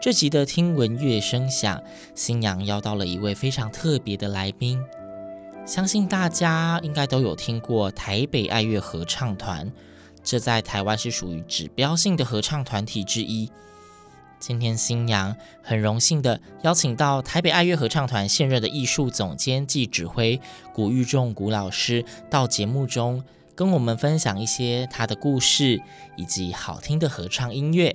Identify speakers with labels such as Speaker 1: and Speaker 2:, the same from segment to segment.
Speaker 1: 这集的听闻乐声响，新阳邀到了一位非常特别的来宾，相信大家应该都有听过台北爱乐合唱团，这在台湾是属于指标性的合唱团体之一。今天新阳很荣幸的邀请到台北爱乐合唱团现任的艺术总监暨指挥古玉仲古老师到节目中跟我们分享一些他的故事以及好听的合唱音乐。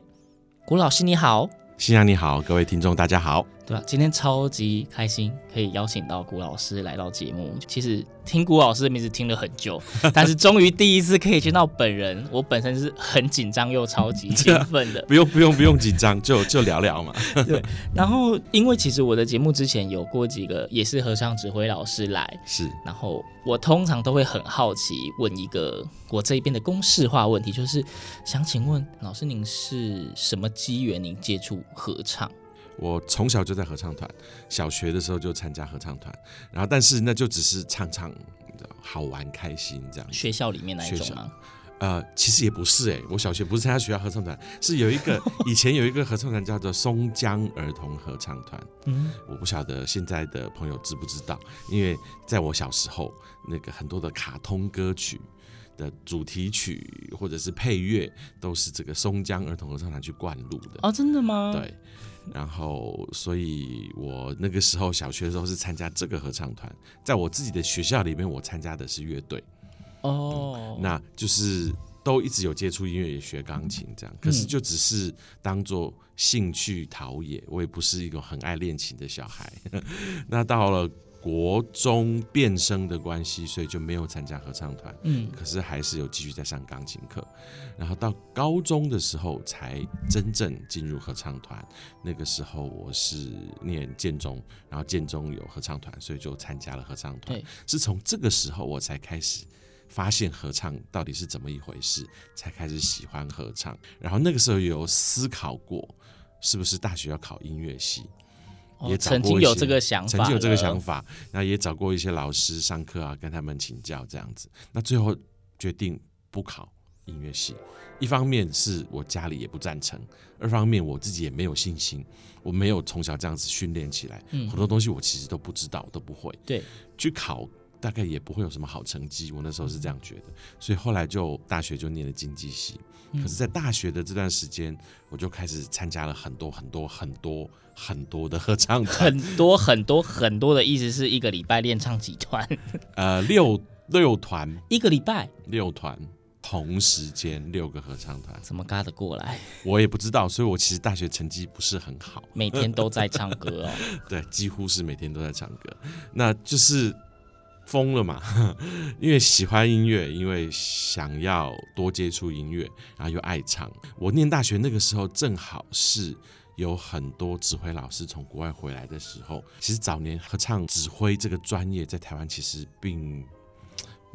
Speaker 1: 古老师你好。
Speaker 2: 新阳你好，各位听众大家好。
Speaker 1: 对啊，今天超级开心，可以邀请到古老师来到节目。其实听古老师的名字听了很久，但是终于第一次可以见到本人，我本身是很紧张又超级兴奋的。
Speaker 2: 不用不用不用紧张，就就聊聊嘛。
Speaker 1: 对，然后因为其实我的节目之前有过几个也是合唱指挥老师来，
Speaker 2: 是，
Speaker 1: 然后我通常都会很好奇问一个我这边的公式化问题，就是想请问老师，您是什么机缘您接触合唱？
Speaker 2: 我从小就在合唱团，小学的时候就参加合唱团，然后但是那就只是唱唱，你知道好玩开心这样。
Speaker 1: 学校里面那一
Speaker 2: 种
Speaker 1: 吗？
Speaker 2: 呃，其实也不是哎、欸，我小学不是参加学校合唱团，是有一个以前有一个合唱团叫做松江儿童合唱团。
Speaker 1: 嗯，
Speaker 2: 我不晓得现在的朋友知不知道，因为在我小时候，那个很多的卡通歌曲的主题曲或者是配乐，都是这个松江儿童合唱团去灌录的。
Speaker 1: 哦，真的吗？
Speaker 2: 对。然后，所以我那个时候小学的时候是参加这个合唱团，在我自己的学校里面，我参加的是乐队。
Speaker 1: 哦、
Speaker 2: 嗯，那就是都一直有接触音乐，也学钢琴这样。可是就只是当做兴趣陶冶，我也不是一个很爱练琴的小孩。那到了国中变声的关系，所以就没有参加合唱团。
Speaker 1: 嗯，
Speaker 2: 可是还是有继续在上钢琴课。然后到高中的时候才真正进入合唱团。那个时候我是念建中，然后建中有合唱团，所以就参加了合唱团。是从这个时候我才开始发现合唱到底是怎么一回事，才开始喜欢合唱。然后那个时候有思考过，是不是大学要考音乐系。也
Speaker 1: 曾经有这个想法，
Speaker 2: 曾经有这个想法，那也找过一些老师上课啊，跟他们请教这样子。那最后决定不考音乐系，一方面是我家里也不赞成，二方面我自己也没有信心，我没有从小这样子训练起来，很多东西我其实都不知道，都不会。
Speaker 1: 对，
Speaker 2: 去考大概也不会有什么好成绩，我那时候是这样觉得，所以后来就大学就念了经济系。可是，在大学的这段时间，我就开始参加了很多很多很多很多的合唱团，
Speaker 1: 很多很多很多的意思是一个礼拜练唱几团？
Speaker 2: 呃，六六团，
Speaker 1: 一个礼拜
Speaker 2: 六团，同时间六个合唱团，
Speaker 1: 怎么嘎得过来？
Speaker 2: 我也不知道，所以我其实大学成绩不是很好，
Speaker 1: 每天都在唱歌哦。
Speaker 2: 对，几乎是每天都在唱歌，那就是。疯了嘛？因为喜欢音乐，因为想要多接触音乐，然后又爱唱。我念大学那个时候，正好是有很多指挥老师从国外回来的时候。其实早年合唱指挥这个专业在台湾其实并。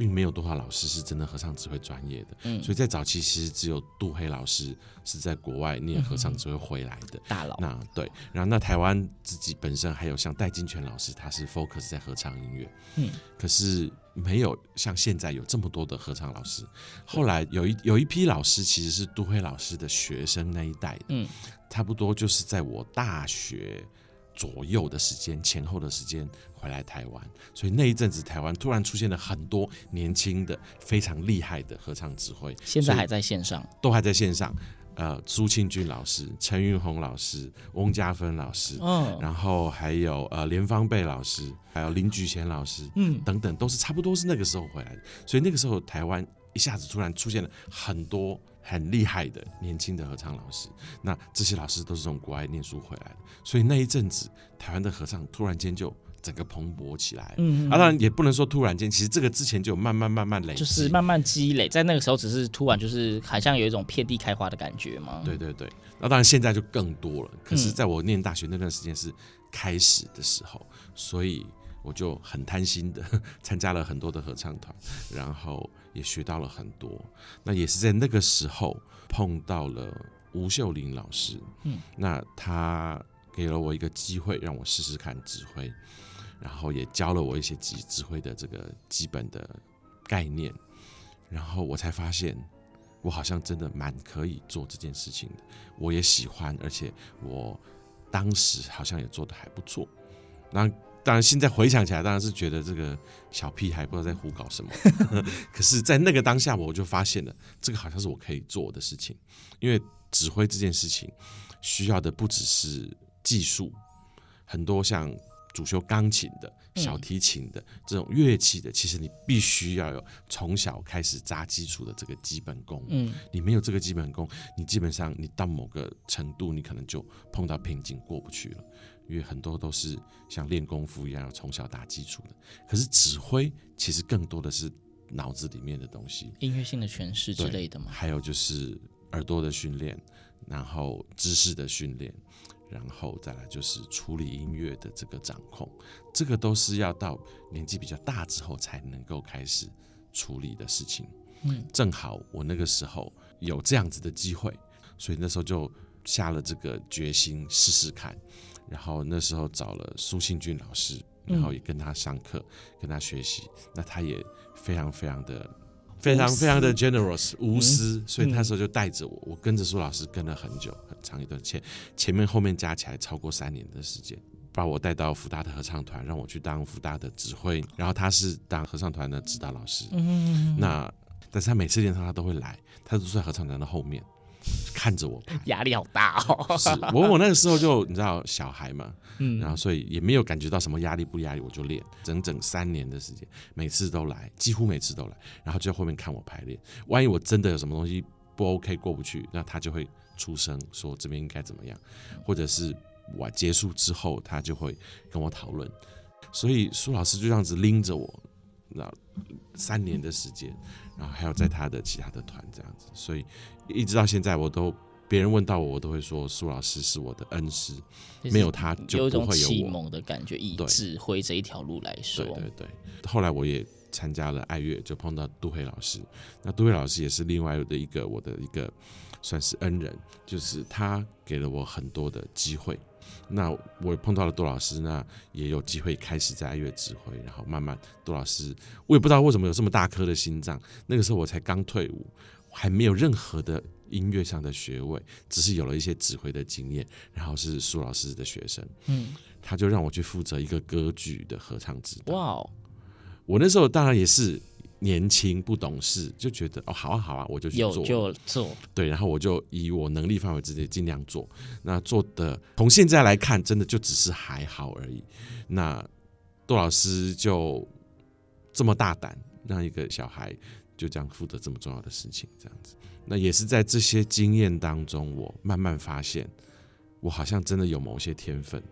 Speaker 2: 并没有多少老师是真的合唱指挥专业的，嗯，所以在早期其实只有杜黑老师是在国外念合唱指挥回来的。
Speaker 1: 大佬。
Speaker 2: 那对，然后那台湾自己本身还有像戴金泉老师，他是 focus 在合唱音乐，嗯，可是没有像现在有这么多的合唱老师。后来有一有一批老师其实是杜黑老师的学生那一代的，嗯，差不多就是在我大学左右的时间，前后的时间回来台湾，所以那一阵子台湾突然出现了很多年轻的非常厉害的合唱指挥，
Speaker 1: 现在还在线上，
Speaker 2: 都还在线上。呃苏庆俊老师、陈云红老师、翁家芬老师，
Speaker 1: 嗯，
Speaker 2: 然后还有呃连芳贝老师，还有林菊贤老师，
Speaker 1: 嗯。
Speaker 2: 等等，都是差不多是那个时候回来的。所以那个时候台湾一下子突然出现了很多很厉害的年轻的合唱老师，那这些老师都是从国外念书回来的，所以那一阵子台湾的合唱突然间就。整个蓬勃起来，
Speaker 1: 嗯，
Speaker 2: 啊，当然也不能说突然间，其实这个之前就有慢慢慢慢累积，
Speaker 1: 就是慢慢积累，在那个时候只是突然就是好像有一种遍地开花的感觉嘛。
Speaker 2: 对对对，那当然现在就更多了。可是在我念大学那段时间是开始的时候，嗯、所以我就很贪心的 参加了很多的合唱团，然后也学到了很多。那也是在那个时候碰到了吴秀玲老师，嗯，那他给了我一个机会，让我试试看指挥。然后也教了我一些指指挥的这个基本的概念，然后我才发现，我好像真的蛮可以做这件事情的。我也喜欢，而且我当时好像也做得还不错。那当然，现在回想起来，当然是觉得这个小屁孩不知道在胡搞什么。可是，在那个当下，我就发现了，这个好像是我可以做的事情。因为指挥这件事情，需要的不只是技术，很多像。主修钢琴的、小提琴的、嗯、这种乐器的，其实你必须要有从小开始扎基础的这个基本功。嗯，你没有这个基本功，你基本上你到某个程度，你可能就碰到瓶颈过不去了。因为很多都是像练功夫一样，要从小打基础的。可是指挥其实更多的是脑子里面的东西，
Speaker 1: 音乐性的诠释之类的嘛。
Speaker 2: 还有就是耳朵的训练，然后知识的训练。然后再来就是处理音乐的这个掌控，这个都是要到年纪比较大之后才能够开始处理的事情。嗯，正好我那个时候有这样子的机会，所以那时候就下了这个决心试试看。然后那时候找了苏信俊老师，然后也跟他上课，跟他学习。那他也非常非常的。非常非常的 generous 无私，嗯、所以那时候就带着我，我跟着苏老师跟了很久很长一段前前面后面加起来超过三年的时间，把我带到福大的合唱团，让我去当福大的指挥，然后他是当合唱团的指导老师。嗯，那但是他每次练唱他都会来，他都在合唱团的后面。看着我，
Speaker 1: 压力好大哦。
Speaker 2: 是我我那个时候就你知道小孩嘛，嗯，然后所以也没有感觉到什么压力不压力，我就练整整三年的时间，每次都来，几乎每次都来，然后就在后面看我排练。万一我真的有什么东西不 OK 过不去，那他就会出声说这边应该怎么样，或者是我结束之后他就会跟我讨论。所以苏老师就这样子拎着我，那三年的时间。然后还有在他的其他的团这样子，所以一直到现在，我都别人问到我，我都会说苏老师是我的恩师，没有他就不会有我。
Speaker 1: 启蒙的感觉，以指挥这一条路来说，
Speaker 2: 对对对。后来我也参加了爱乐，就碰到杜慧老师。那杜慧老师也是另外的一个我的一个算是恩人，就是他给了我很多的机会。那我碰到了杜老师，那也有机会开始在爱乐指挥，然后慢慢杜老师，我也不知道为什么有这么大颗的心脏。那个时候我才刚退伍，还没有任何的音乐上的学位，只是有了一些指挥的经验，然后是苏老师的学生，嗯，他就让我去负责一个歌剧的合唱指导。哇哦，我那时候当然也是。年轻不懂事，就觉得哦，好啊好啊，我就去做，
Speaker 1: 就做，
Speaker 2: 对，然后我就以我能力范围之内尽量做。那做的从现在来看，真的就只是还好而已。那杜老师就这么大胆，让一个小孩就这样负责这么重要的事情，这样子。那也是在这些经验当中，我慢慢发现，我好像真的有某些天分，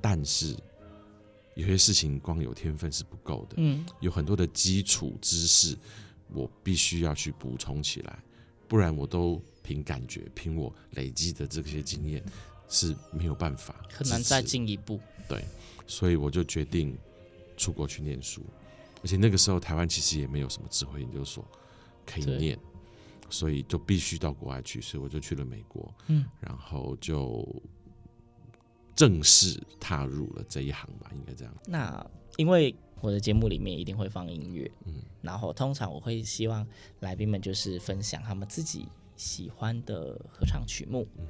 Speaker 2: 但是。有些事情光有天分是不够的，嗯，有很多的基础知识，我必须要去补充起来，不然我都凭感觉，凭我累积的这些经验是没有办法，
Speaker 1: 很难再进一步。
Speaker 2: 对，所以我就决定出国去念书，而且那个时候台湾其实也没有什么智慧研究所可以念，所以就必须到国外去，所以我就去了美国，嗯，然后就。正式踏入了这一行吧，应该这样。
Speaker 1: 那因为我的节目里面一定会放音乐，嗯，然后通常我会希望来宾们就是分享他们自己喜欢的合唱曲目。嗯，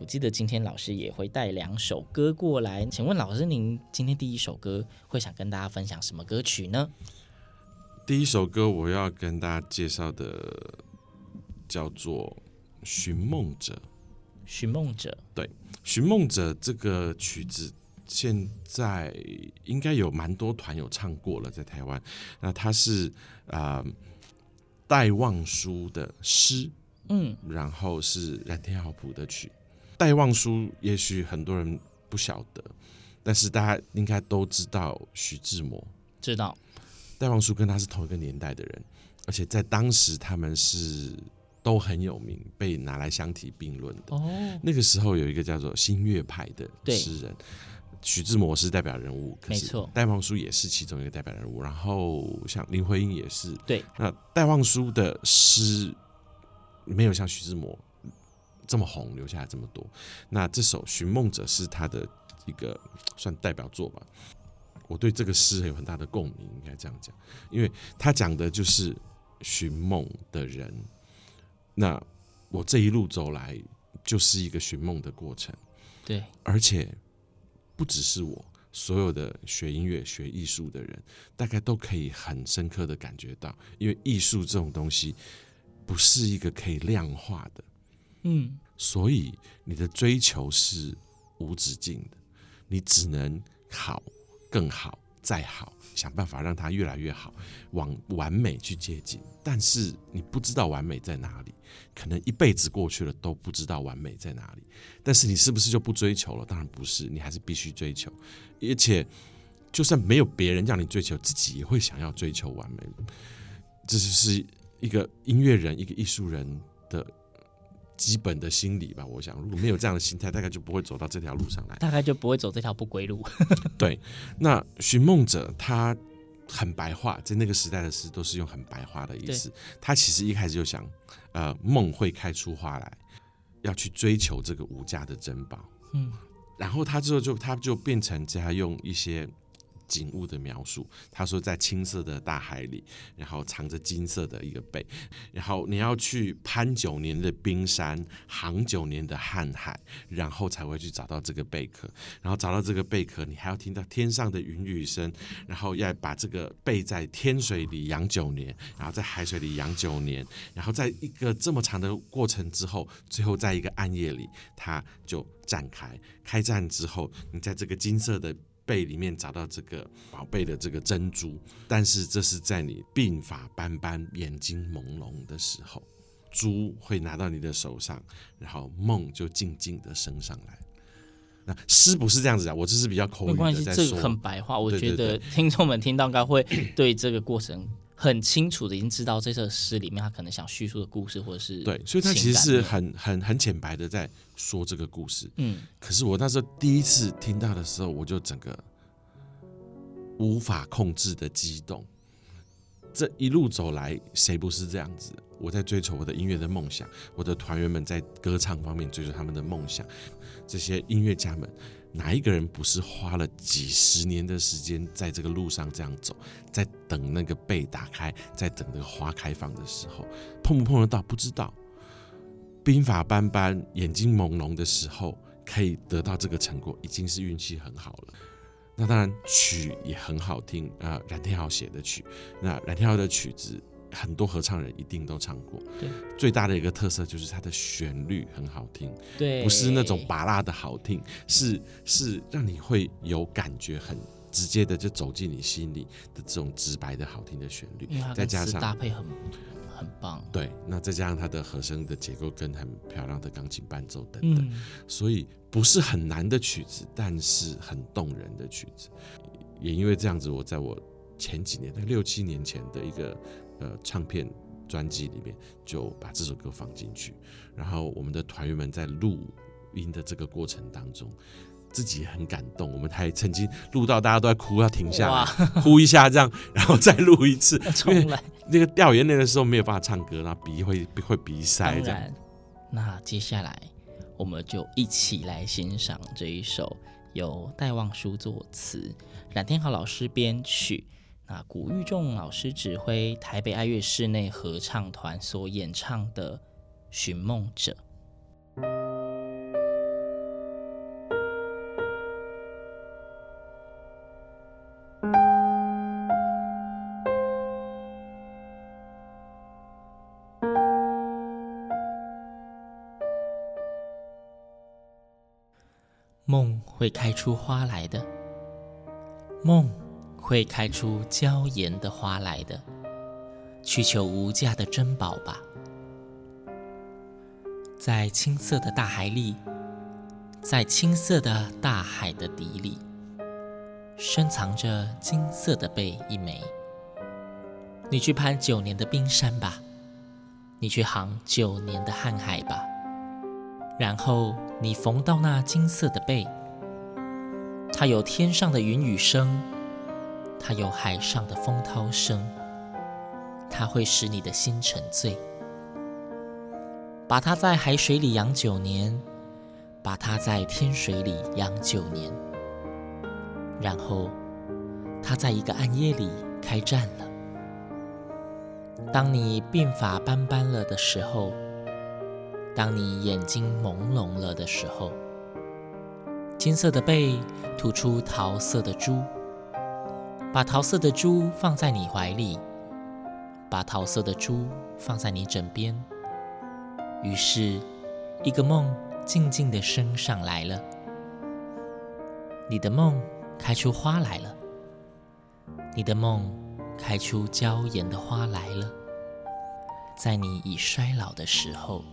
Speaker 1: 我记得今天老师也会带两首歌过来，请问老师，您今天第一首歌会想跟大家分享什么歌曲呢？
Speaker 2: 第一首歌我要跟大家介绍的叫做《寻梦者》。
Speaker 1: 寻梦者，
Speaker 2: 对，寻梦者这个曲子现在应该有蛮多团有唱过了，在台湾。那它是啊、呃、戴望舒的诗，嗯，然后是蓝天浩谱的曲。戴望舒也许很多人不晓得，但是大家应该都知道徐志摩，
Speaker 1: 知道。
Speaker 2: 戴望舒跟他是同一个年代的人，而且在当时他们是。都很有名，被拿来相提并论的。哦，那个时候有一个叫做新月派的诗人，徐志摩是代表人物，
Speaker 1: 没错，
Speaker 2: 戴望舒也是其中一个代表人物。然后像林徽因也是。
Speaker 1: 对，
Speaker 2: 那戴望舒的诗没有像徐志摩这么红，留下来这么多。那这首《寻梦者》是他的一个算代表作吧。我对这个诗有很大的共鸣，应该这样讲，因为他讲的就是寻梦的人。那我这一路走来，就是一个寻梦的过程。
Speaker 1: 对，
Speaker 2: 而且不只是我，所有的学音乐、学艺术的人，大概都可以很深刻的感觉到，因为艺术这种东西不是一个可以量化的，嗯，所以你的追求是无止境的，你只能好、更好、再好。想办法让它越来越好，往完美去接近。但是你不知道完美在哪里，可能一辈子过去了都不知道完美在哪里。但是你是不是就不追求了？当然不是，你还是必须追求。而且就算没有别人让你追求，自己也会想要追求完美。这就是一个音乐人、一个艺术人的。基本的心理吧，我想，如果没有这样的心态，大概就不会走到这条路上来，
Speaker 1: 大概就不会走这条不归路。
Speaker 2: 对，那寻梦者他很白话，在那个时代的诗都是用很白话的意思。他其实一开始就想，呃，梦会开出花来，要去追求这个无价的珍宝。嗯，然后他之后就他就变成这样用一些。景物的描述，他说在青色的大海里，然后藏着金色的一个贝，然后你要去攀九年的冰山，航九年的瀚海，然后才会去找到这个贝壳，然后找到这个贝壳，你还要听到天上的云雨声，然后要把这个贝在天水里养九年，然后在海水里养九年，然后在一个这么长的过程之后，最后在一个暗夜里，它就展开，开战之后，你在这个金色的。贝里面找到这个宝贝的这个珍珠，但是这是在你鬓发斑斑、眼睛朦胧的时候，珠会拿到你的手上，然后梦就静静的升上来。那诗不是这样子啊，我这是比较口语的在说，
Speaker 1: 这个很白话，我觉得听众们听到应该会对这个过程很清楚的，已经知道这首诗里面他可能想叙述的故事，或者是
Speaker 2: 对，所以他其实是很很很浅白的在说这个故事。嗯，可是我那时候第一次听到的时候，我就整个无法控制的激动。这一路走来，谁不是这样子？我在追求我的音乐的梦想，我的团员们在歌唱方面追求他们的梦想，这些音乐家们。哪一个人不是花了几十年的时间在这个路上这样走，在等那个被打开，在等那个花开放的时候，碰不碰得到不知道。鬓发斑斑、眼睛朦胧的时候，可以得到这个成果，已经是运气很好了。那当然曲也很好听啊，呃，蓝天豪写的曲，那冉天豪的曲子。很多合唱人一定都唱过，对，最大的一个特色就是它的旋律很好听，
Speaker 1: 对，
Speaker 2: 不是那种拔辣的好听，是是让你会有感觉，很直接的就走进你心里的这种直白的好听的旋律，再加上
Speaker 1: 搭配很很棒，
Speaker 2: 对，那再加上它的和声的结构跟很漂亮的钢琴伴奏等等，嗯，所以不是很难的曲子，但是很动人的曲子，也因为这样子，我在我前几年，在六七年前的一个。呃，唱片专辑里面就把这首歌放进去，然后我们的团员们在录音的这个过程当中，自己也很感动。我们还曾经录到大家都在哭，要停下来哭一下，这样，然后再录一次，因 为那个掉眼泪的时候没有办法唱歌，然后鼻会会鼻塞这样。
Speaker 1: 那接下来我们就一起来欣赏这一首由戴望舒作词、冉天豪老师编曲。啊，古玉仲老师指挥台北爱乐室内合唱团所演唱的《寻梦者》。
Speaker 3: 梦会开出花来的，梦会开出娇艳的花来的，去求无价的珍宝吧。在青色的大海里，在青色的大海的底里，深藏着金色的贝一枚。你去攀九年的冰山吧，你去航九年的瀚海吧，然后你缝到那金色的贝，它有天上的云雨声，它有海上的风涛声，它会使你的心沉醉。把它在海水里养九年，把它在天水里养九年，然后它在一个暗夜里开战了。当你鬓发斑斑了的时候，当你眼睛朦胧了的时候，金色的背吐出桃色的珠，把桃色的珠放在你怀里，把桃色的珠放在你枕边。于是，一个梦静静地升上来了。你的梦开出花来了，你的梦开出娇艳的花来了，在你已衰老的时候。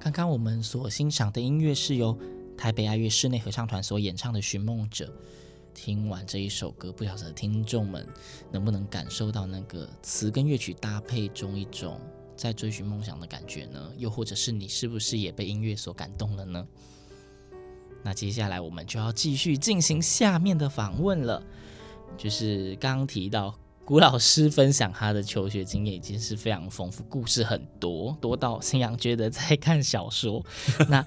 Speaker 2: 刚刚我们所欣赏的音乐是由台北爱乐室内合唱团所演唱的《寻梦者》。听完这一首歌，不晓得听众们能不能感受到那个词跟乐曲搭配中一种在追寻梦想的感觉呢？又或者是你是不是也被音乐所感动了呢？那接下来我们就要继续进行下面的访问了，就是刚提到。古老师分享他的求学经验已经是非常丰富，故事很多，多到新阳觉得在看小说。那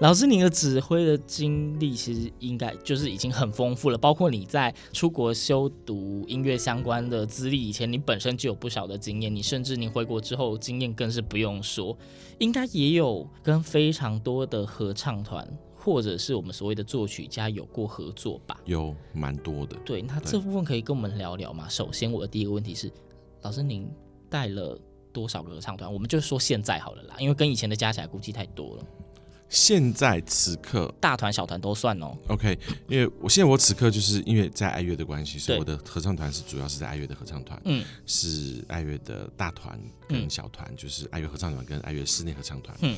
Speaker 2: 老师，你的指挥的经历其实应该就是已经很丰富了，包括你在出国修读音乐相关的资历以前，你本身就有不少的经验。你甚至你回国之后经验更是不用说，应该也有跟非常多的合唱团。或者是我们所谓的作曲家有过合作吧？有蛮多的。对，那这部分可以跟我们聊聊吗？首先，我的第一个问题是，老师您带了多少个合唱团？我们就说现在好了啦，因为跟以前的加起来估计太多了。现在此刻，大团小团都算哦。OK，因为我现在我此刻就是因为在爱乐的关系，所以我的合唱团是主要是在爱乐的合唱团，嗯，是爱乐的大团跟小团，嗯，就是爱乐合唱团跟爱乐室内合唱团，嗯。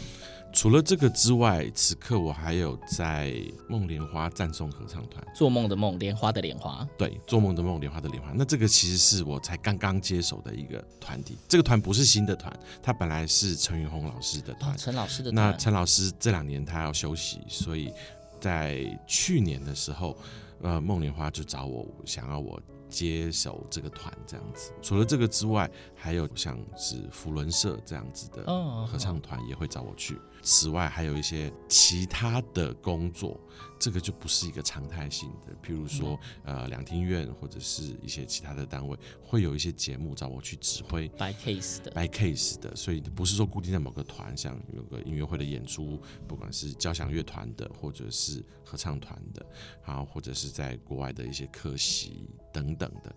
Speaker 2: 除了这个之外，此刻我还有在梦莲花赞颂合唱团，做梦的梦，莲花的莲花，对，做梦的梦，莲花的莲花。那这个其实是我才刚刚接手的一个团体，这个团不是新的团，它本来是陈云红老师的团，陈、哦、老师的团。那陈老师这两年他要休息，所以在去年的时候，呃，梦莲花就找我，想要我。接手这个团这样子，除了这个之外，还有像是福伦社这样子的合唱团也会找我去。此外，还有一些其他的工作，这个就不是一个常态性的。譬如说，呃，两厅院或者是一些其他的单位，会有一些节目找我去指挥，by case 的，by case 的。所以不是说固定在某个团，像有个音乐会的演出，不管是交响乐团的，或者是合唱团的，然后或者是在国外的一些客席等等的。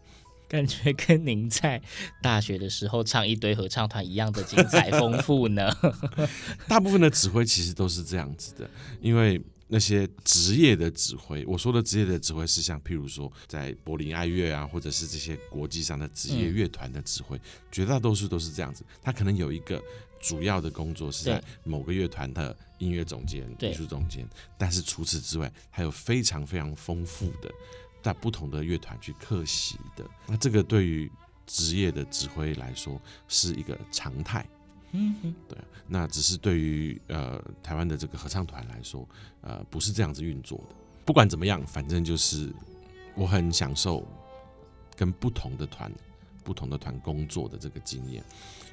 Speaker 2: 感觉跟您在大学的时候唱一堆合唱团一样的精彩丰富呢。大部分的指挥其实都是这样子的，因为那些职业的指挥，我说的职业的指挥是像譬如说在柏林爱乐啊，或者是这些国际上的职业乐团的指挥，嗯，绝大多数都是这样子。他可能有一个主要的工作是在某个乐团的音乐总监、艺术总监，但是除此之外，还有非常非常丰富的。在不同的乐团去客席的，那这个对于职业的指挥来说是一个常态。嗯哼，对。那只是对于呃台湾的这个合唱团来说，呃不是这样子运作的。不管怎么样，反正就是我很享受跟不同的团、不同的团工作的这个经验。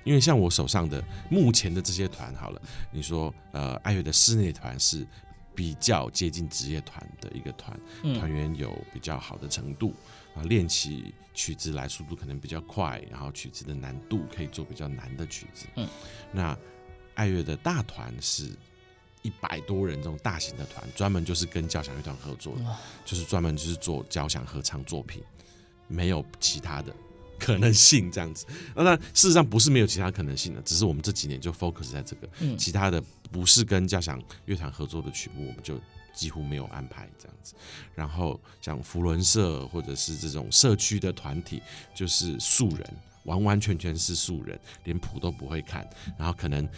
Speaker 2: 因为像我手上的目前的这些团，好了，你说呃爱乐的室内团是。比较接近职业团的一个团，团员有比较好的程度啊，练起曲子来速度可能比较快，然后曲子的难度可以做比较难的曲子。嗯，那爱乐的大团是一百多人这种大型的团，专门就是跟交响乐团合作的，就是专门就是做交响合唱作品，没有其他的。可能性这样子，那事实上不是没有其他可能性的，只是我们这几年就 focus 在这个，其他的不是跟交响乐团合作的曲目，我们就几乎没有安排这样子。然后像福伦社或者是这种社区的团体，就是素人，完完全全是素人，连谱都不会看，然后可能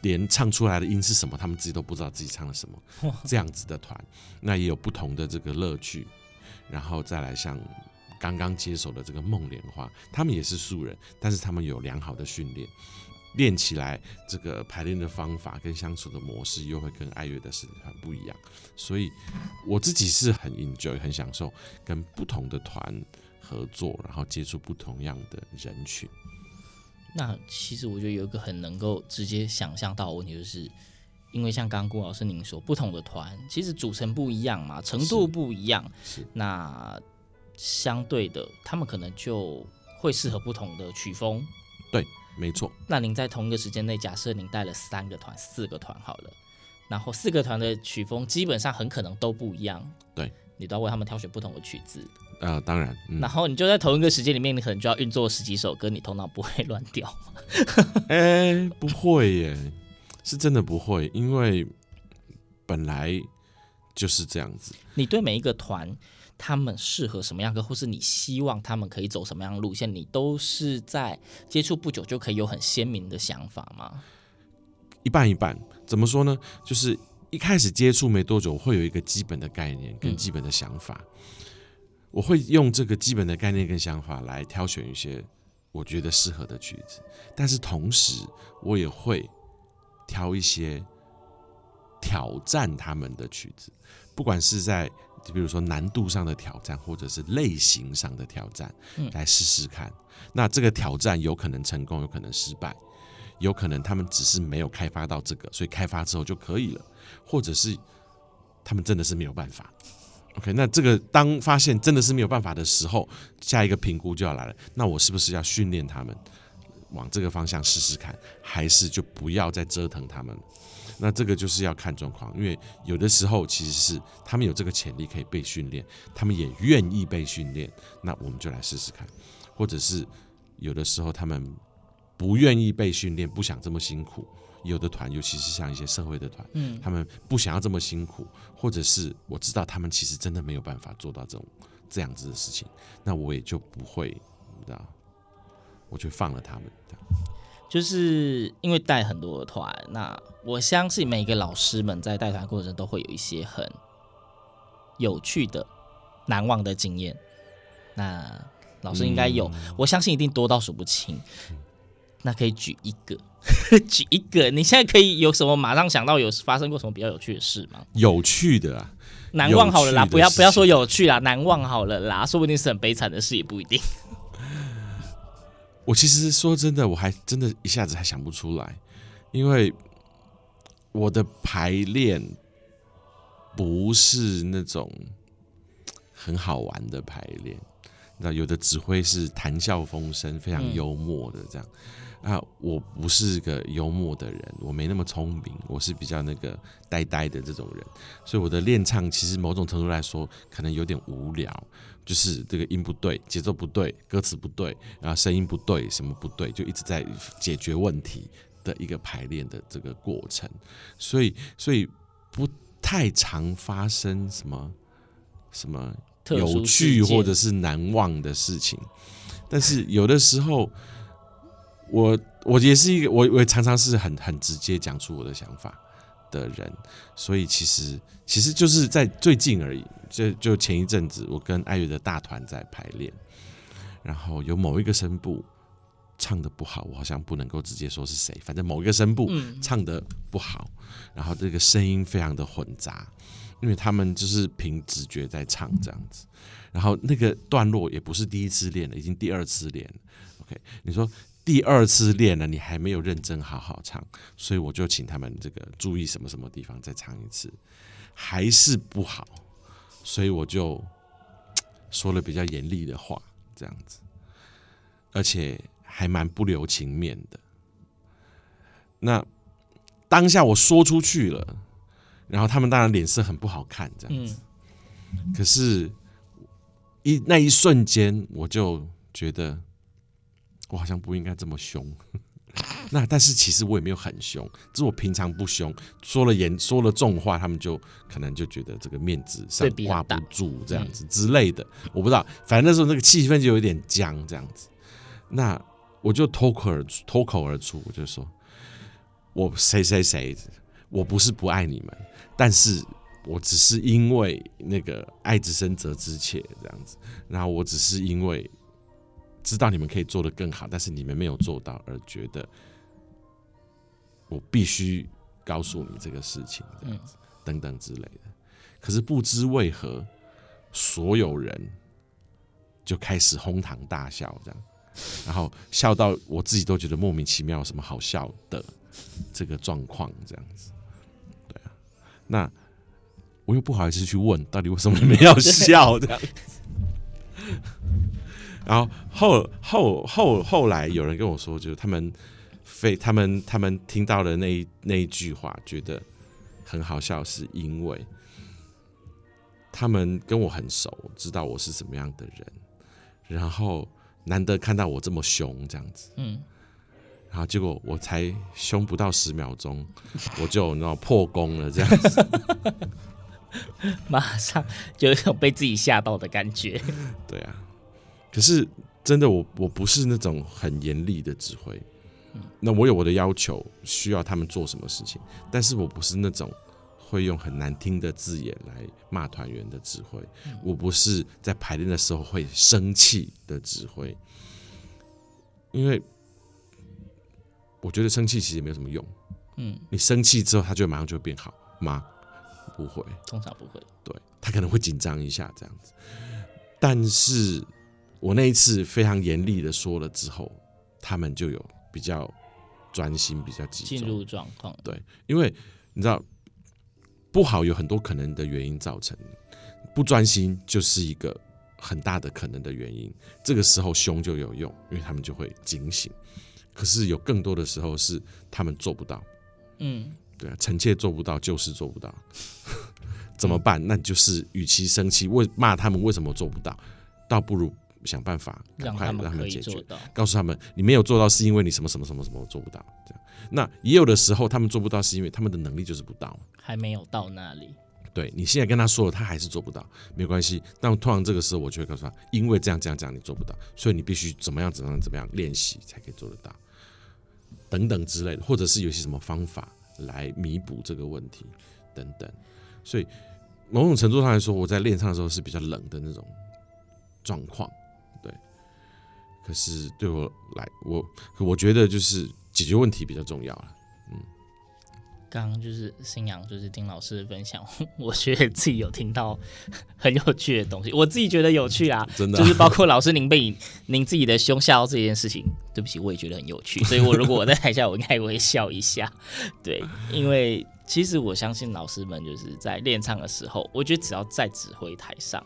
Speaker 2: 连唱出来的音是什么，他们自己都不知道自己唱了什么，这样子的团，那也有不同的这个乐趣。然后再来像。刚刚接手的这个梦莲花，他们也是素人，但是他们有良好的训练，练起来这个排练的方法跟相处的模式又会跟爱乐的是很不一样，所以我自己是很 enjoy 很享受跟不同的团合作，然后接触不同样的人群。那其实我觉得有一个很能够直接想象到的问题，就是因为像刚刚郭老师您说，不同的团其实组成不一样嘛，程度不一样，是，是那。相对的，他们可能就会适合不同的曲风。对，没错。那您在同一个时间内，假设您带了三个团、四个团好了，然后四个团的曲风基本上很可能都不一样。对，你都要为他们挑选不同的曲子。呃，当然。嗯、然后你就在同一个时间里面，你可能就要运作十几首歌，你头脑不会乱掉。哎、欸，不会耶，是真的不会，因为本来就是这样子。你对每一个团。他们适合什么样歌，或是你希望他们可以走什么样的路线，你都是在接触不久就可以有很鲜明的想法吗？一半一半。怎么说呢？就是一开始接触没多久，会有一个基本的概念跟基本的想法，嗯、我会用这个基本的概念跟想法来挑选一些我觉得适合的曲子，但是同时我也会挑一些挑战他们的曲子，不管是在比如说难度上的挑战，或者是类型上的挑战，来试试看。嗯、那这个挑战有可能成功，有可能失败。有可能他们只是没有开发到这个，所以开发之后就可以了，或者是他们真的是没有办法。OK，那这个当发现真的是没有办法的时候，下一个评估就要来了。那我是不是要训练他们往这个方向试试看，还是就不要再折腾他们？那这个就是要看状况，因为有的时候其实是他们有这个潜力可以被训练，他们也愿意被训练，那我们就来试试看，或者是有的时候他们。不愿意被训练，不想这么辛苦。有的团，尤其是像一些社会的团，嗯，他们不想要这么辛苦，或者是我知道他们其实真的没有办法做到这种这样子的事情，那我也就不会，你知道，我就放了他们。
Speaker 1: 就是因为带很多的团，那我相信每个老师们在带团过程中都会有一些很有趣的、难忘的经验。那老师应该有，嗯、我相信一定多到数不清。那可以举一个，举一个。你现在可以有什么马上想到有发生过什么比较有趣的事吗？
Speaker 2: 有趣的啊，
Speaker 1: 难忘好了啦，不要不要说有趣啦，难忘好了啦，说不定是很悲惨的事也不一定。
Speaker 2: 我其实说真的，我还真的一下子还想不出来，因为我的排练不是那种很好玩的排练。那有的指挥是谈笑风生，非常幽默的这样。啊，我不是个幽默的人，我没那么聪明，我是比较那个呆呆的这种人，所以我的练唱其实某种程度来说可能有点无聊，就是这个音不对，节奏不对，歌词不对，然后声音不对，什么不对，就一直在解决问题的一个排练的这个过程，所以所以不太常发生什么什么有趣或者是难忘的事情，但是有的时候。我我也是一个，我我常常是很很直接讲出我的想法的人，所以其实其实就是在最近而已，就就前一阵子，我跟爱乐的大团在排练，然后有某一个声部唱的不好，我好像不能够直接说是谁，反正某一个声部唱的不好，然后这个声音非常的混杂，因为他们就是凭直觉在唱这样子，然后那个段落也不是第一次练了，已经第二次练了，OK，你说。第二次练了，你还没有认真好好唱，所以我就请他们这个注意什么什么地方再唱一次，还是不好，所以我就说了比较严厉的话，这样子，而且还蛮不留情面的。那当下我说出去了，然后他们当然脸色很不好看，这样子。可是，一那一瞬间，我就觉得。我好像不应该这么凶，那但是其实我也没有很凶，只是我平常不凶，说了严说了重话，他们就可能就觉得这个面子上挂不住这样子之类的，我不知道，反正那时候那个气氛就有点僵这样子，那我就脱口而出，脱口而出，我就说，我谁谁谁，我不是不爱你们，但是我只是因为那个爱之深责之切这样子，然后我只是因为。知道你们可以做得更好，但是你们没有做到，而觉得我必须告诉你这个事情，这样子等等之类的。可是不知为何，所有人就开始哄堂大笑，这样，然后笑到我自己都觉得莫名其妙，什么好笑的这个状况，这样子。对啊，那我又不好意思去问，到底为什么你们要笑这样子。然后后后后后来有人跟我说，就是他们非他们他们听到的那一那一句话，觉得很好笑，是因为他们跟我很熟，知道我是什么样的人，然后难得看到我这么凶这样子，嗯，然后结果我才凶不到十秒钟，我就那破功了这样子，
Speaker 1: 马上就有一种被自己吓到的感觉，
Speaker 2: 对啊。可是真的我，我我不是那种很严厉的指挥，那我有我的要求，需要他们做什么事情，但是我不是那种会用很难听的字眼来骂团员的指挥，我不是在排练的时候会生气的指挥，因为我觉得生气其实也没有什么用。
Speaker 1: 嗯，
Speaker 2: 你生气之后，他就马上就会变好吗？不会，
Speaker 1: 通常不会。
Speaker 2: 对，他可能会紧张一下这样子，但是我那一次非常严厉的说了之后，他们就有比较专心，比较集中，
Speaker 1: 进入状况。
Speaker 2: 对，因为你知道不好有很多可能的原因造成，不专心就是一个很大的可能的原因。这个时候凶就有用，因为他们就会警醒。可是有更多的时候是他们做不到。
Speaker 1: 嗯，
Speaker 2: 对啊，臣妾做不到就是做不到，怎么办？那就是与其生气，为骂他们为什么做不到，倒不如想办法赶快让他们解决，告诉他们你没有做到是因为你什么什么什么什么做不到。这样，那也有的时候他们做不到是因为他们的能力就是不到，
Speaker 1: 还没有到那里。
Speaker 2: 对，你现在跟他说了，他还是做不到，没关系。但通常这个时候我就会告诉他，因为这样这样这样你做不到，所以你必须怎么样怎么样怎么样练习才可以做得到。等等之类的，或者是有些什么方法来弥补这个问题，等等。所以某种程度上来说，我在练唱的时候是比较冷的那种状况，对。可是对我来，我我觉得就是解决问题比较重要了。
Speaker 1: 刚刚就是新阳，就是听老师的分享，我觉得自己有听到 很有趣的东西，我自己觉得有趣啊，
Speaker 2: 真的，
Speaker 1: 就是包括老师您被 您自己的胸吓到这件事情，对不起，我也觉得很有趣，所以我如果我在台下，我应该会笑一下，对，因为其实我相信老师们就是在练唱的时候，我觉得只要在指挥台上。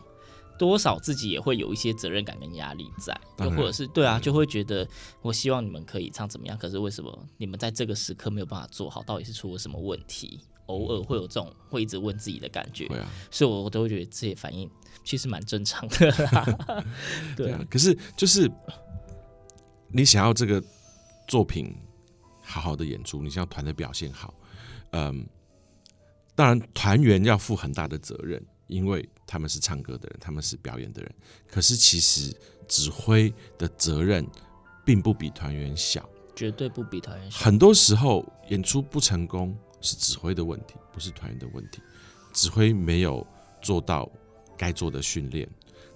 Speaker 1: 多少自己也会有一些责任感跟压力在，又或者是对啊，就会觉得我希望你们可以唱怎么样，可是为什么你们在这个时刻没有办法做好？到底是出了什么问题？偶尔会有这种会一直问自己的感觉，对啊，所以我都会觉得这些反应其实蛮正常的啦。对啊，
Speaker 2: 可是就是你想要这个作品好好的演出，你想要团的表现好，嗯，当然团员要负很大的责任。因为他们是唱歌的人，他们是表演的人，可是其实指挥的责任并不比团员小，
Speaker 1: 绝对不比团员小。
Speaker 2: 很多时候演出不成功是指挥的问题，不是团员的问题。指挥没有做到该做的训练，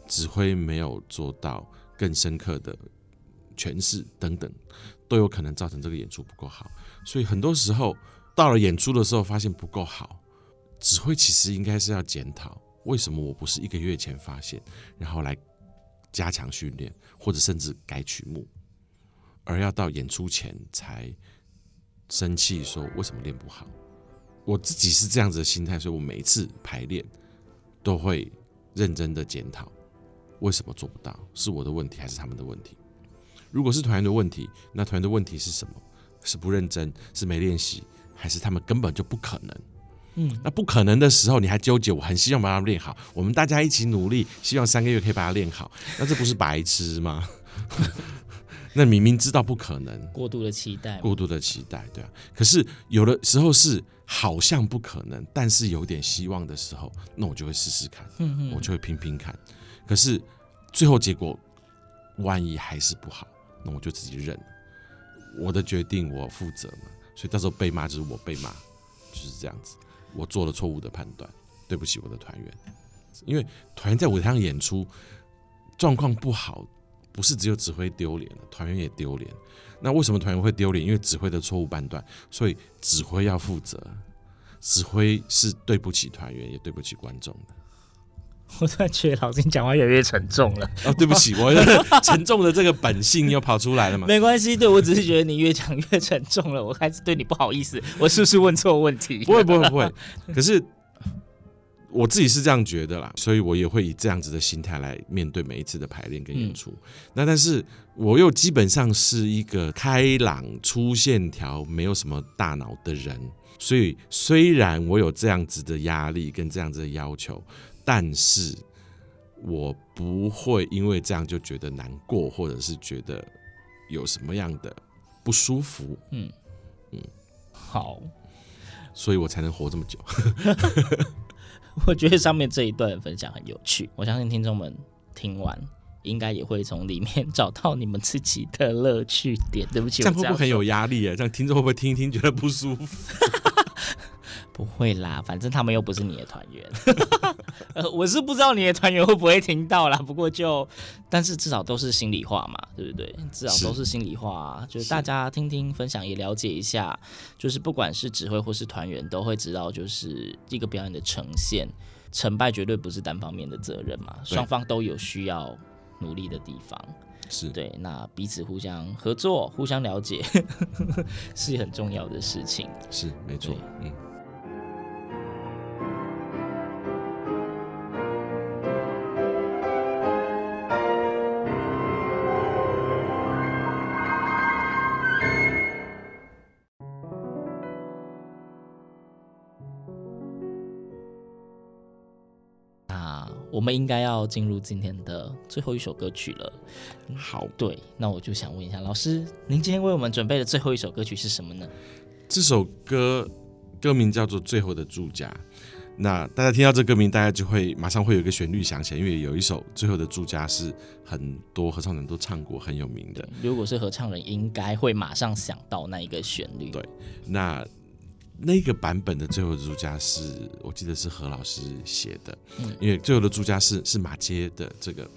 Speaker 2: 指挥没有做到更深刻的诠释等等，都有可能造成这个演出不够好。所以很多时候到了演出的时候，发现不够好。指挥其实应该是要检讨，为什么我不是一个月前发现，然后来加强训练，或者甚至改曲目，而要到演出前才生气说为什么练不好？我自己是这样子的心态，所以我每次排练都会认真的检讨，为什么做不到？是我的问题还是他们的问题？如果是团员的问题，那团员的问题是什么？是不认真？是没练习？还是他们根本就不可能？嗯，那不可能的时候，你还纠结？我很希望把它练好，我们大家一起努力，希望三个月可以把它练好。那这不是白痴吗？那明明知道不可能，
Speaker 1: 过度的期待，
Speaker 2: 过度的期待，对啊。可是有的时候是好像不可能，但是有点希望的时候，那我就会试试看，嗯，我就会拼拼看。可是最后结果万一还是不好，那我就自己认，我的决定我负责嘛。所以到时候被骂就是我被骂，就是这样子。我做了错误的判断，对不起我的团员，因为团员在舞台上演出状况不好，不是只有指挥丢脸，团员也丢脸。那为什么团员会丢脸？因为指挥的错误判断，所以指挥要负责。指挥是对不起团员，也对不起观众的。
Speaker 1: 我突然觉得老师你讲话越来越沉重了。
Speaker 2: 哦，对不起，我沉重的这个本性又跑出来了嘛？
Speaker 1: 没关系，对，我只是觉得你越讲越沉重了，我开始对你不好意思。我是不是问错问题？
Speaker 2: 不会，不会，不会。可是我自己是这样觉得啦，所以我也会以这样子的心态来面对每一次的排练跟演出。嗯、那但是我又基本上是一个开朗、粗线条、没有什么大脑的人，所以虽然我有这样子的压力跟这样子的要求。但是我不会因为这样就觉得难过，或者是觉得有什么样的不舒服。嗯嗯，
Speaker 1: 好，
Speaker 2: 所以我才能活这么久。
Speaker 1: 我觉得上面这一段分享很有趣，我相信听众们听完应该也会从里面找到你们自己的乐趣点。对不起，
Speaker 2: 这样会不会很有压力啊？这样听众会不会听一听觉得不舒服？
Speaker 1: 不会啦，反正他们又不是你的团员。呃，我是不知道你的团员会不会听到啦。不过就，但是至少都是心里话嘛，对不对？至少都是心里话啊，就是大家听听分享也了解一下，就是不管是指挥或是团员，都会知道，就是一个表演的呈现，成败绝对不是单方面的责任嘛，双方都有需要努力的地方。
Speaker 2: 是
Speaker 1: 对，那彼此互相合作、互相了解 是很重要的事情。
Speaker 2: 是没错，嗯。
Speaker 1: 们应该要进入今天的最后一首歌曲了。
Speaker 2: 好，
Speaker 1: 对，那我就想问一下老师，您今天为我们准备的最后一首歌曲是什么呢？
Speaker 2: 这首歌歌名叫做《最后的住家》。那大家听到这歌名，大家就会马上会有一个旋律响起来，因为有一首《最后的住家》是很多合唱人都唱过，很有名的。
Speaker 1: 如果是合唱人，应该会马上想到那一个旋律。
Speaker 2: 对，那。那个版本的《最后的朱家》是我记得是何老师写的，嗯，因为《最后的朱家》是是马街的这个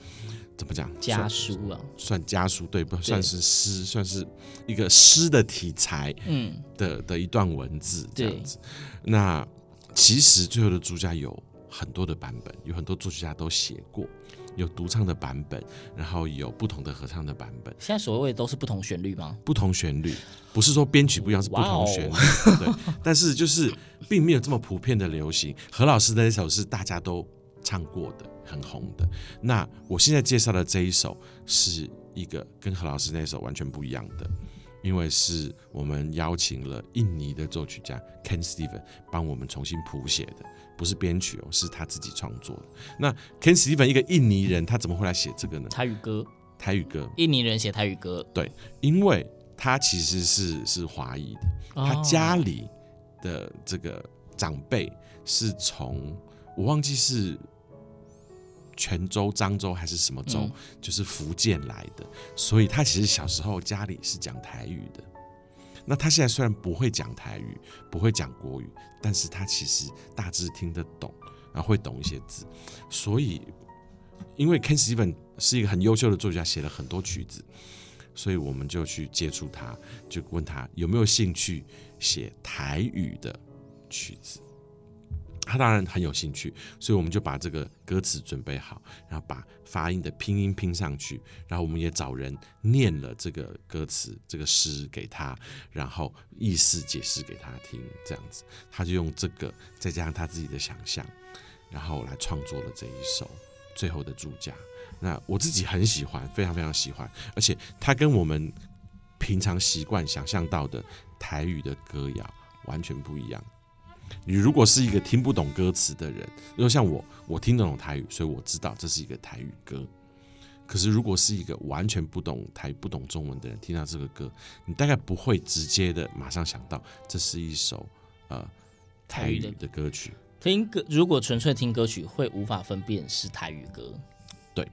Speaker 2: 怎么讲
Speaker 1: 家书啊，
Speaker 2: 算家书对不？算是诗，算是一个诗的题材，嗯的的一段文字这样子。那其实《最后的朱家》有很多的版本，有很多作曲家都写过。有独唱的版本，然后有不同的合唱的版本。
Speaker 1: 现在所谓的都是不同旋律吗？
Speaker 2: 不同旋律，不是说编曲不一样，是不同旋律。对，但是就是并没有这么普遍的流行。何老师的那首是大家都唱过的，很红的。那我现在介绍的这一首是一个跟何老师那首完全不一样的，因为是我们邀请了印尼的作曲家 Ken Steven 帮我们重新谱写的。不是编曲哦，是他自己创作的。那 Ken Steven 一个印尼人，他怎么会来写这个呢？
Speaker 1: 台语歌，
Speaker 2: 台语歌，
Speaker 1: 印尼人写台语歌。
Speaker 2: 对，因为他其实是是华裔的，他家里的这个长辈是从我忘记是泉州、漳州还是什么州，嗯、就是福建来的，所以他其实小时候家里是讲台语的。那他现在虽然不会讲台语，不会讲国语，但是他其实大致听得懂，然后会懂一些字。所以，因为 Ken Steven 是一个很优秀的作家，写了很多曲子，所以我们就去接触他，就问他有没有兴趣写台语的曲子。他当然很有兴趣，所以我们就把这个歌词准备好，然后把发音的拼音拼上去，然后我们也找人念了这个歌词、这个诗给他，然后意思解释给他听，这样子，他就用这个再加上他自己的想象，然后来创作了这一首《最后的住家》。那我自己很喜欢，非常非常喜欢，而且他跟我们平常习惯想象到的台语的歌谣完全不一样。你如果是一个听不懂歌词的人，如像我，我听得懂台语，所以我知道这是一个台语歌。可是如果是一个完全不懂台、不懂中文的人，听到这个歌，你大概不会直接的马上想到这是一首呃台语的歌曲。
Speaker 1: 听歌，如果纯粹听歌曲，会无法分辨是台语歌。
Speaker 2: 对，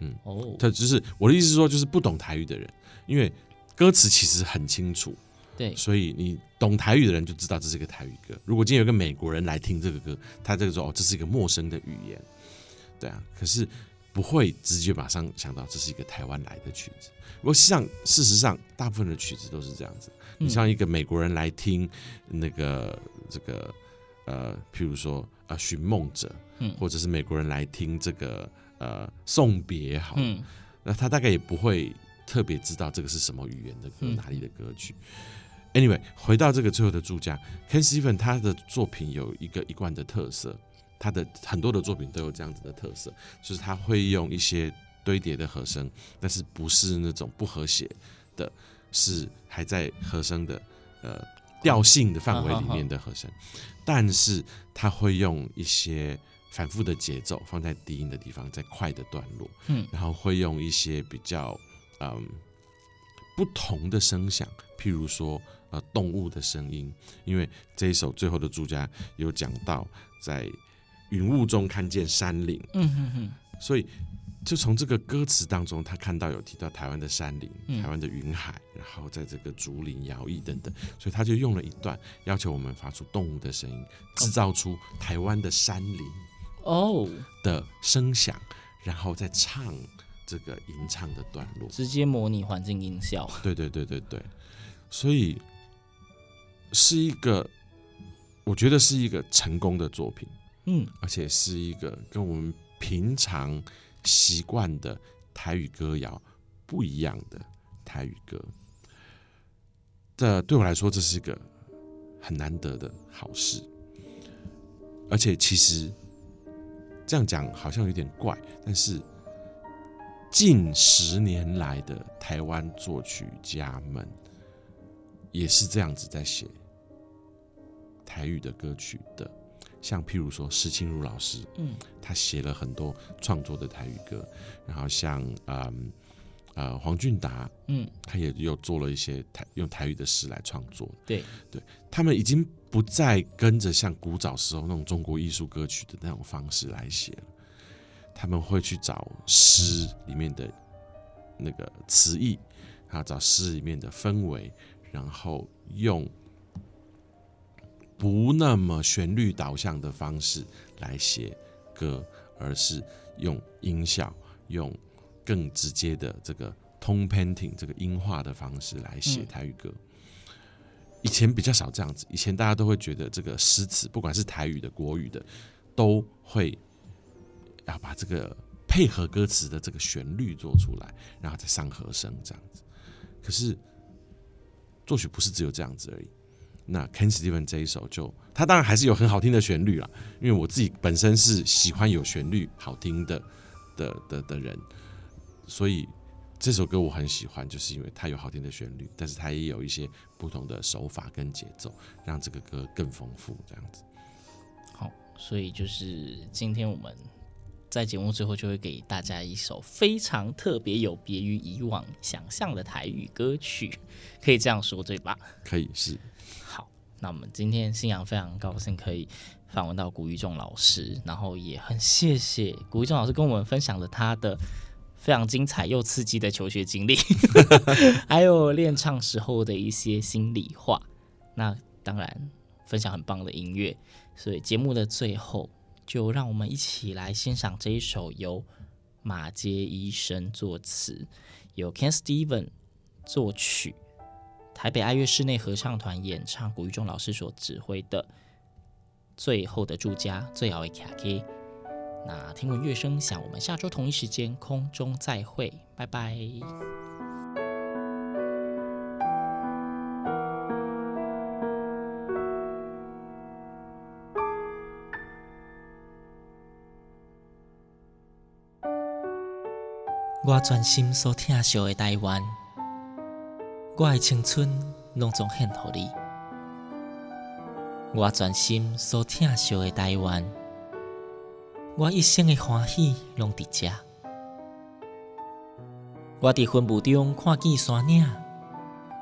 Speaker 2: 嗯，哦，他就是我的意思是说，就是不懂台语的人，因为歌词其实很清楚。
Speaker 1: 对，
Speaker 2: 所以你懂台语的人就知道这是一个台语歌。如果今天有个美国人来听这个歌，他这个时候哦，这是一个陌生的语言，对啊，可是不会直接马上想到这是一个台湾来的曲子。不过，实际上事实上，大部分的曲子都是这样子。你像一个美国人来听那个这个呃，譬如说呃《寻梦者》，嗯，或者是美国人来听这个呃送别，好，嗯，那他大概也不会特别知道这个是什么语言的歌，哪里的歌曲。Anyway，回到这个最后的住家，Ken Steven 他的作品有一个一贯的特色，他的很多的作品都有这样子的特色，就是他会用一些堆叠的和声，但是不是那种不和谐的，是还在和声的呃调性的范围里面的和声，但是他会用一些反复的节奏放在低音的地方，在快的段落，嗯，然后会用一些比较嗯不同的声响，譬如说。呃，动物的声音，因为这一首最后的住家有讲到在云雾中看见山林，嗯哼哼，所以就从这个歌词当中，他看到有提到台湾的山林、
Speaker 1: 嗯。
Speaker 2: 台湾的云海，然后在这个竹林摇曳等等，所以他就用了一段要求我们发出动物的声音，制造出台湾的山林
Speaker 1: 哦，
Speaker 2: 的声响，然后再唱这个吟唱的段落，
Speaker 1: 直接模拟环境音效。
Speaker 2: 对对对对对，所以是一个，我觉得是一个成功的作品，
Speaker 1: 嗯，
Speaker 2: 而且是一个跟我们平常习惯的台语歌谣不一样的台语歌，这对我来说这是一个很难得的好事。而且其实这样讲好像有点怪，但是近十年来的台湾作曲家们也是这样子在写台语的歌曲的。像譬如说施清如老师，
Speaker 1: 嗯，
Speaker 2: 他写了很多创作的台语歌，然后像嗯呃黄俊达，
Speaker 1: 嗯，
Speaker 2: 他也有做了一些台用台语的诗来创作。
Speaker 1: 对
Speaker 2: 对，他们已经不再跟着像古早时候那种中国艺术歌曲的那种方式来写了，他们会去找诗里面的那个词意，还有找诗里面的氛围，然后用。不那么旋律导向的方式来写歌，而是用音效，用更直接的这个 tone painting 这个音画的方式来写台语歌。以前比较少这样子，以前大家都会觉得这个诗词，不管是台语的、国语的，都会要把这个配合歌词的这个旋律做出来，然后再上和声这样子。可是作曲不是只有这样子而已。那 Ken Steven 这一首就，他当然还是有很好听的旋律啦，因为我自己本身是喜欢有旋律好听的的的的人，所以这首歌我很喜欢，就是因为它有好听的旋律，但是它也有一些不同的手法跟节奏，让这个歌更丰富这样子。
Speaker 1: 好，所以就是今天我们在节目最后就会给大家一首非常特别、有别于以往想象的台语歌曲，可以这样说对吧？
Speaker 2: 可以是。
Speaker 1: 那我们今天新阳非常高兴可以访问到古育仲老师，然后也很谢谢古育仲老师跟我们分享了他的非常精彩又刺激的求学经历，还有练唱时候的一些心里话。那当然，分享很棒的音乐，所以节目的最后，就让我们一起来欣赏这一首由马杰医生作词，由 Ken Steven 作曲。台北爱乐室内合唱团演唱，古育仲老师所指挥的《最后的住家》最好的卡 K。那听闻乐声响，我们下周同一时间空中再会，拜拜。我专心所听小的台湾。我的青春拢总献予你，我全心所疼惜的台湾，我一生的欢喜拢伫遮。我伫云雾中看见山岭，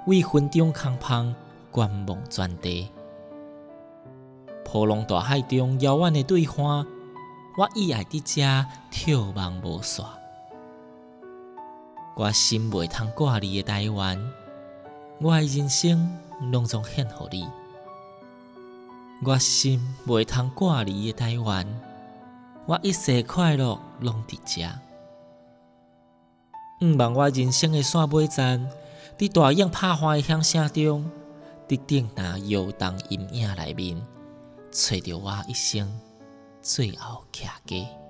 Speaker 1: 为云中空芳观望全地。波浪大海中遥远的对岸，我意爱伫遮眺望无煞。我心袂通挂离的台湾。我的人生拢总献予你，我心袂通挂离的台湾，我一世快乐拢伫遮。毋望我人生的煞尾站，伫大雁拍花的响声中，伫顶那摇动阴影内面，找着我一生最后徛家。